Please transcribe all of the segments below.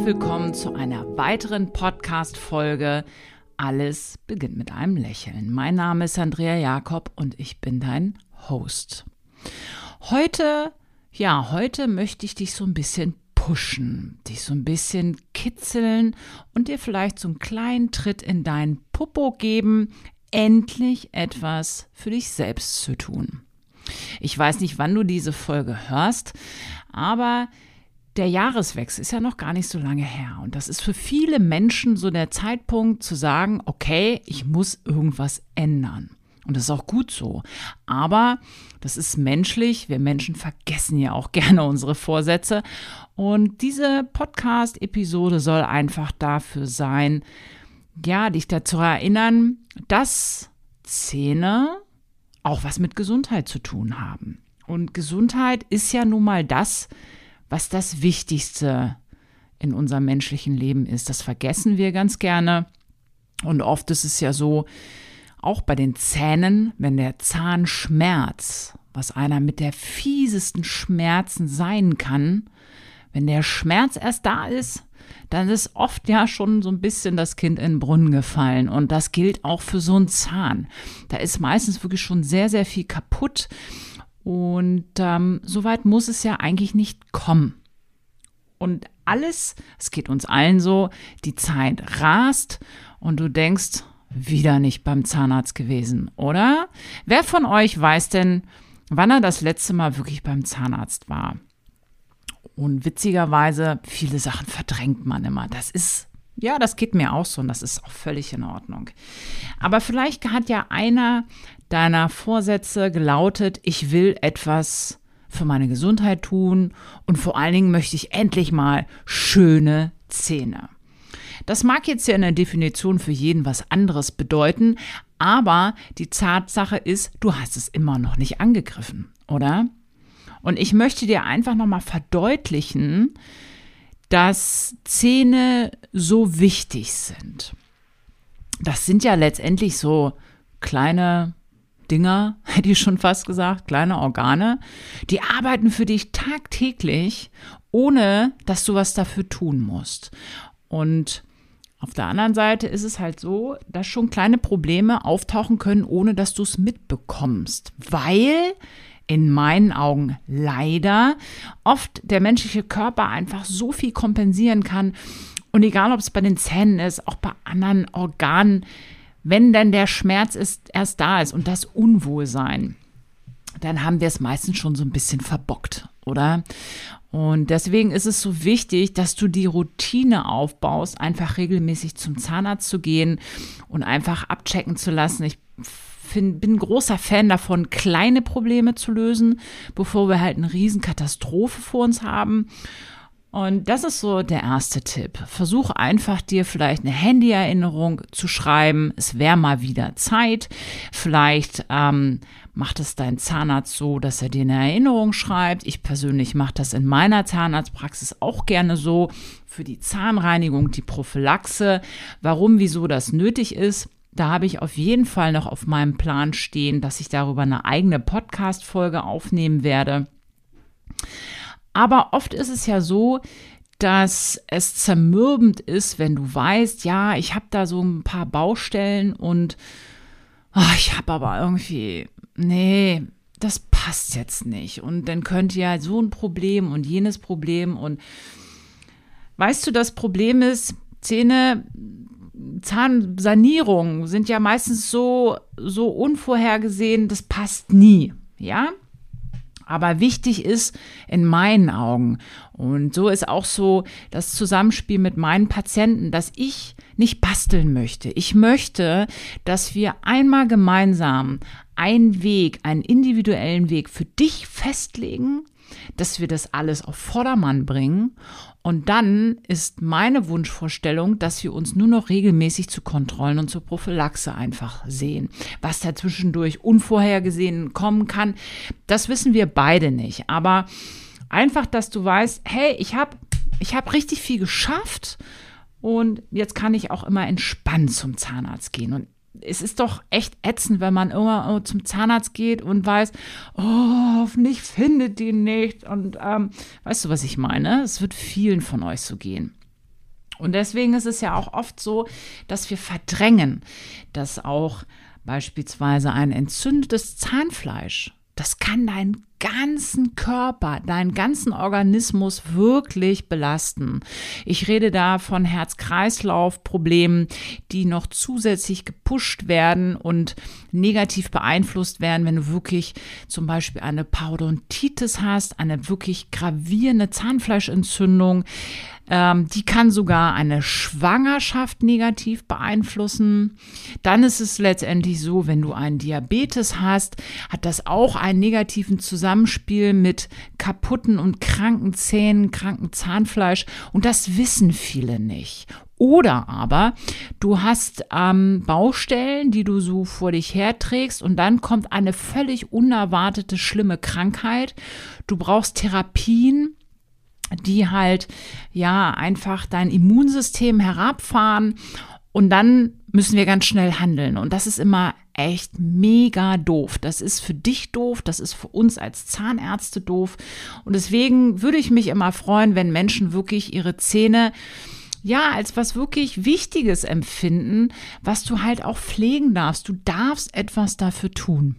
herzlich willkommen zu einer weiteren Podcast-Folge. Alles beginnt mit einem Lächeln. Mein Name ist Andrea Jakob und ich bin dein Host. Heute, ja, heute möchte ich dich so ein bisschen pushen, dich so ein bisschen kitzeln und dir vielleicht so einen kleinen Tritt in deinen Popo geben, endlich etwas für dich selbst zu tun. Ich weiß nicht, wann du diese Folge hörst, aber der Jahreswechsel ist ja noch gar nicht so lange her. Und das ist für viele Menschen so der Zeitpunkt zu sagen, okay, ich muss irgendwas ändern. Und das ist auch gut so. Aber das ist menschlich. Wir Menschen vergessen ja auch gerne unsere Vorsätze. Und diese Podcast-Episode soll einfach dafür sein, ja, dich dazu erinnern, dass Zähne auch was mit Gesundheit zu tun haben. Und Gesundheit ist ja nun mal das, das Wichtigste in unserem menschlichen Leben ist. Das vergessen wir ganz gerne. Und oft ist es ja so, auch bei den Zähnen, wenn der Zahnschmerz, was einer mit der fiesesten Schmerzen sein kann, wenn der Schmerz erst da ist, dann ist oft ja schon so ein bisschen das Kind in den Brunnen gefallen. Und das gilt auch für so einen Zahn. Da ist meistens wirklich schon sehr, sehr viel kaputt. Und ähm, so weit muss es ja eigentlich nicht kommen. Und alles, es geht uns allen so, die Zeit rast und du denkst, wieder nicht beim Zahnarzt gewesen, oder? Wer von euch weiß denn, wann er das letzte Mal wirklich beim Zahnarzt war? Und witzigerweise, viele Sachen verdrängt man immer. Das ist, ja, das geht mir auch so und das ist auch völlig in Ordnung. Aber vielleicht hat ja einer deiner Vorsätze gelautet, ich will etwas für meine Gesundheit tun und vor allen Dingen möchte ich endlich mal schöne Zähne. Das mag jetzt ja in der Definition für jeden was anderes bedeuten, aber die Tatsache ist, du hast es immer noch nicht angegriffen, oder? Und ich möchte dir einfach nochmal verdeutlichen, dass Zähne so wichtig sind. Das sind ja letztendlich so kleine Dinger, hätte ich schon fast gesagt, kleine Organe, die arbeiten für dich tagtäglich, ohne dass du was dafür tun musst. Und auf der anderen Seite ist es halt so, dass schon kleine Probleme auftauchen können, ohne dass du es mitbekommst, weil in meinen Augen leider oft der menschliche Körper einfach so viel kompensieren kann. Und egal, ob es bei den Zähnen ist, auch bei anderen Organen, wenn dann der Schmerz ist, erst da ist und das Unwohlsein, dann haben wir es meistens schon so ein bisschen verbockt, oder? Und deswegen ist es so wichtig, dass du die Routine aufbaust, einfach regelmäßig zum Zahnarzt zu gehen und einfach abchecken zu lassen. Ich find, bin großer Fan davon, kleine Probleme zu lösen, bevor wir halt eine Riesenkatastrophe vor uns haben. Und das ist so der erste Tipp. Versuch einfach dir vielleicht eine Handy-Erinnerung zu schreiben. Es wäre mal wieder Zeit. Vielleicht ähm, macht es dein Zahnarzt so, dass er dir eine Erinnerung schreibt. Ich persönlich mache das in meiner Zahnarztpraxis auch gerne so. Für die Zahnreinigung, die Prophylaxe. Warum, wieso das nötig ist. Da habe ich auf jeden Fall noch auf meinem Plan stehen, dass ich darüber eine eigene Podcast-Folge aufnehmen werde. Aber oft ist es ja so, dass es zermürbend ist, wenn du weißt, ja, ich habe da so ein paar Baustellen und oh, ich habe aber irgendwie, nee, das passt jetzt nicht. Und dann könnte ja so ein Problem und jenes Problem und weißt du, das Problem ist, Zähne, Zahnsanierung sind ja meistens so, so unvorhergesehen, das passt nie. Ja, aber wichtig ist in meinen Augen, und so ist auch so das Zusammenspiel mit meinen Patienten, dass ich nicht basteln möchte. Ich möchte, dass wir einmal gemeinsam einen Weg, einen individuellen Weg für dich festlegen, dass wir das alles auf Vordermann bringen und dann ist meine Wunschvorstellung, dass wir uns nur noch regelmäßig zu Kontrollen und zur Prophylaxe einfach sehen. Was da zwischendurch unvorhergesehen kommen kann, das wissen wir beide nicht. Aber einfach, dass du weißt, hey, ich habe ich hab richtig viel geschafft und jetzt kann ich auch immer entspannt zum Zahnarzt gehen. Und es ist doch echt ätzend, wenn man immer zum Zahnarzt geht und weiß, oh, hoffentlich findet die nicht. Und ähm, weißt du, was ich meine? Es wird vielen von euch so gehen. Und deswegen ist es ja auch oft so, dass wir verdrängen, dass auch beispielsweise ein entzündetes Zahnfleisch, das kann deinen ganzen Körper, deinen ganzen Organismus wirklich belasten. Ich rede da von Herz-Kreislauf-Problemen, die noch zusätzlich gepusht werden und negativ beeinflusst werden, wenn du wirklich zum Beispiel eine Parodontitis hast, eine wirklich gravierende Zahnfleischentzündung, ähm, die kann sogar eine Schwangerschaft negativ beeinflussen. Dann ist es letztendlich so, wenn du einen Diabetes hast, hat das auch einen negativen Zusammenspiel mit kaputten und kranken Zähnen, kranken Zahnfleisch. Und das wissen viele nicht. Oder aber du hast ähm, Baustellen, die du so vor dich herträgst und dann kommt eine völlig unerwartete schlimme Krankheit. Du brauchst Therapien die halt ja einfach dein Immunsystem herabfahren und dann müssen wir ganz schnell handeln. Und das ist immer echt mega doof. Das ist für dich doof, das ist für uns als Zahnärzte doof. Und deswegen würde ich mich immer freuen, wenn Menschen wirklich ihre Zähne ja, als was wirklich Wichtiges empfinden, was du halt auch pflegen darfst. Du darfst etwas dafür tun.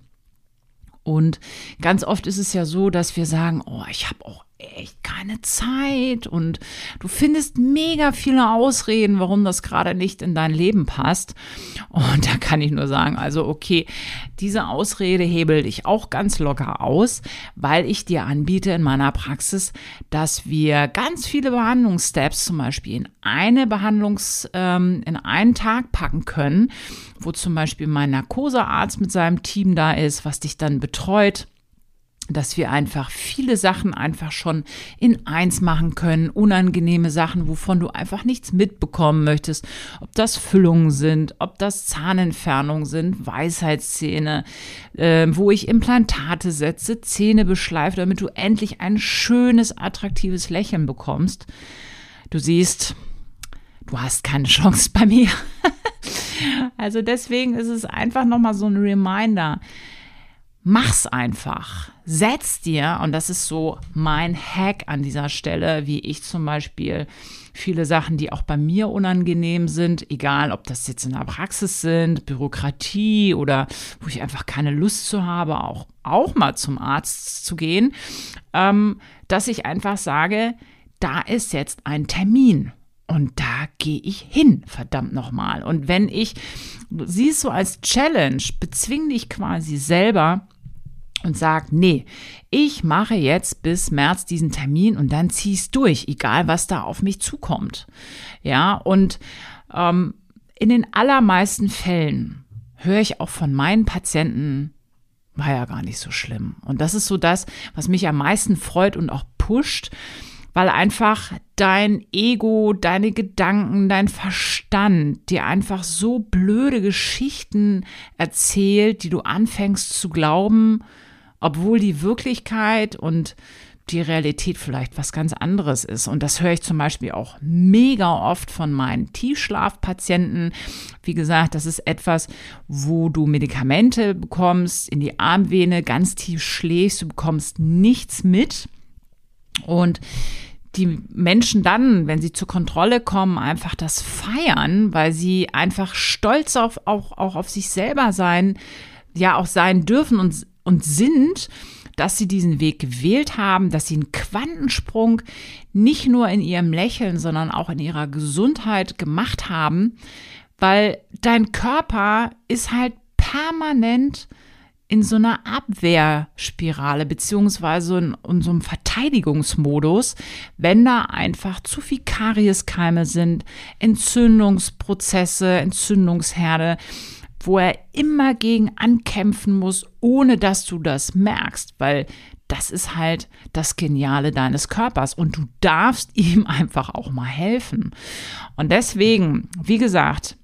Und ganz oft ist es ja so, dass wir sagen, oh, ich habe auch echt keine Zeit und du findest mega viele Ausreden, warum das gerade nicht in dein Leben passt. Und da kann ich nur sagen, also okay, diese Ausrede hebel dich auch ganz locker aus, weil ich dir anbiete in meiner Praxis, dass wir ganz viele Behandlungssteps zum Beispiel in eine Behandlungs, ähm, in einen Tag packen können, wo zum Beispiel mein Narkosearzt mit seinem Team da ist, was dich dann betreut dass wir einfach viele Sachen einfach schon in eins machen können, unangenehme Sachen, wovon du einfach nichts mitbekommen möchtest, ob das Füllungen sind, ob das Zahnentfernungen sind, Weisheitszähne, äh, wo ich Implantate setze, Zähne beschleife, damit du endlich ein schönes, attraktives Lächeln bekommst. Du siehst, du hast keine Chance bei mir. also deswegen ist es einfach nochmal so ein Reminder Mach's einfach. Setz dir, und das ist so mein Hack an dieser Stelle, wie ich zum Beispiel viele Sachen, die auch bei mir unangenehm sind, egal ob das jetzt in der Praxis sind, Bürokratie oder wo ich einfach keine Lust zu habe, auch, auch mal zum Arzt zu gehen, ähm, dass ich einfach sage, da ist jetzt ein Termin. Und da gehe ich hin, verdammt nochmal. Und wenn ich, siehst du als Challenge, bezwing dich quasi selber und sag, nee, ich mache jetzt bis März diesen Termin und dann zieh's durch, egal was da auf mich zukommt. Ja, und ähm, in den allermeisten Fällen höre ich auch von meinen Patienten, war ja gar nicht so schlimm. Und das ist so das, was mich am meisten freut und auch pusht, weil einfach dein Ego, deine Gedanken, dein Verstand dir einfach so blöde Geschichten erzählt, die du anfängst zu glauben, obwohl die Wirklichkeit und die Realität vielleicht was ganz anderes ist. Und das höre ich zum Beispiel auch mega oft von meinen Tiefschlafpatienten. Wie gesagt, das ist etwas, wo du Medikamente bekommst, in die Armvene ganz tief schläfst, du bekommst nichts mit. Und die Menschen dann, wenn sie zur Kontrolle kommen, einfach das feiern, weil sie einfach stolz auf, auch, auch auf sich selber sein, ja, auch sein dürfen und, und sind, dass sie diesen Weg gewählt haben, dass sie einen Quantensprung nicht nur in ihrem Lächeln, sondern auch in ihrer Gesundheit gemacht haben, weil dein Körper ist halt permanent in so einer Abwehrspirale beziehungsweise in, in so Verteidigungsmodus, wenn da einfach zu viel Karieskeime sind, Entzündungsprozesse, Entzündungsherde, wo er immer gegen ankämpfen muss, ohne dass du das merkst, weil das ist halt das Geniale deines Körpers und du darfst ihm einfach auch mal helfen. Und deswegen, wie gesagt,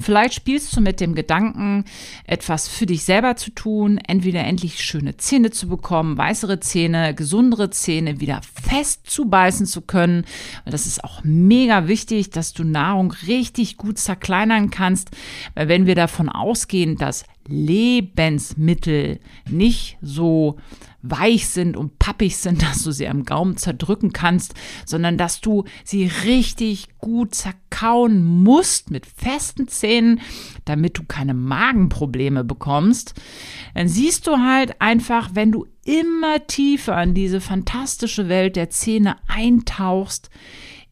Vielleicht spielst du mit dem Gedanken, etwas für dich selber zu tun, entweder endlich schöne Zähne zu bekommen, weißere Zähne, gesundere Zähne wieder fest zubeißen zu können. Das ist auch mega wichtig, dass du Nahrung richtig gut zerkleinern kannst, weil wenn wir davon ausgehen, dass Lebensmittel nicht so weich sind und pappig sind, dass du sie am Gaumen zerdrücken kannst, sondern dass du sie richtig gut zerkauen musst mit festen Zähnen, damit du keine Magenprobleme bekommst, dann siehst du halt einfach, wenn du immer tiefer in diese fantastische Welt der Zähne eintauchst,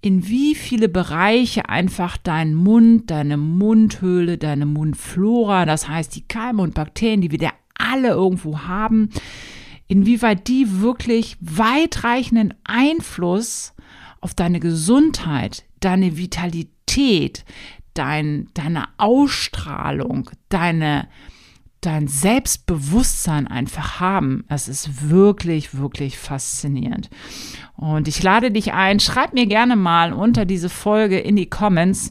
in wie viele Bereiche einfach dein Mund, deine Mundhöhle, deine Mundflora, das heißt die Keime und Bakterien, die wir da alle irgendwo haben, inwieweit die wirklich weitreichenden Einfluss auf deine Gesundheit, deine Vitalität, dein, deine Ausstrahlung, deine, dein Selbstbewusstsein einfach haben. Es ist wirklich, wirklich faszinierend. Und ich lade dich ein, schreib mir gerne mal unter diese Folge in die Comments,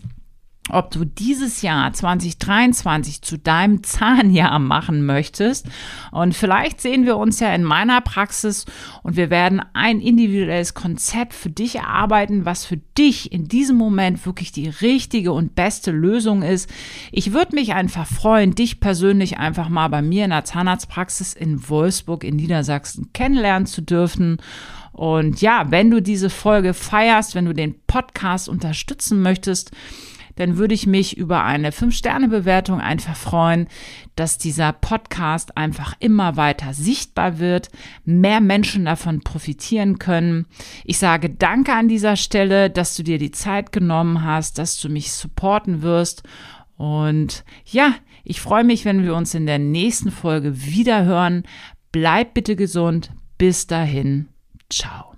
ob du dieses Jahr 2023 zu deinem Zahnjahr machen möchtest. Und vielleicht sehen wir uns ja in meiner Praxis und wir werden ein individuelles Konzept für dich erarbeiten, was für dich in diesem Moment wirklich die richtige und beste Lösung ist. Ich würde mich einfach freuen, dich persönlich einfach mal bei mir in der Zahnarztpraxis in Wolfsburg in Niedersachsen kennenlernen zu dürfen. Und ja, wenn du diese Folge feierst, wenn du den Podcast unterstützen möchtest, dann würde ich mich über eine 5-Sterne-Bewertung einfach freuen, dass dieser Podcast einfach immer weiter sichtbar wird, mehr Menschen davon profitieren können. Ich sage danke an dieser Stelle, dass du dir die Zeit genommen hast, dass du mich supporten wirst. Und ja, ich freue mich, wenn wir uns in der nächsten Folge wieder hören. Bleib bitte gesund. Bis dahin. Ciao.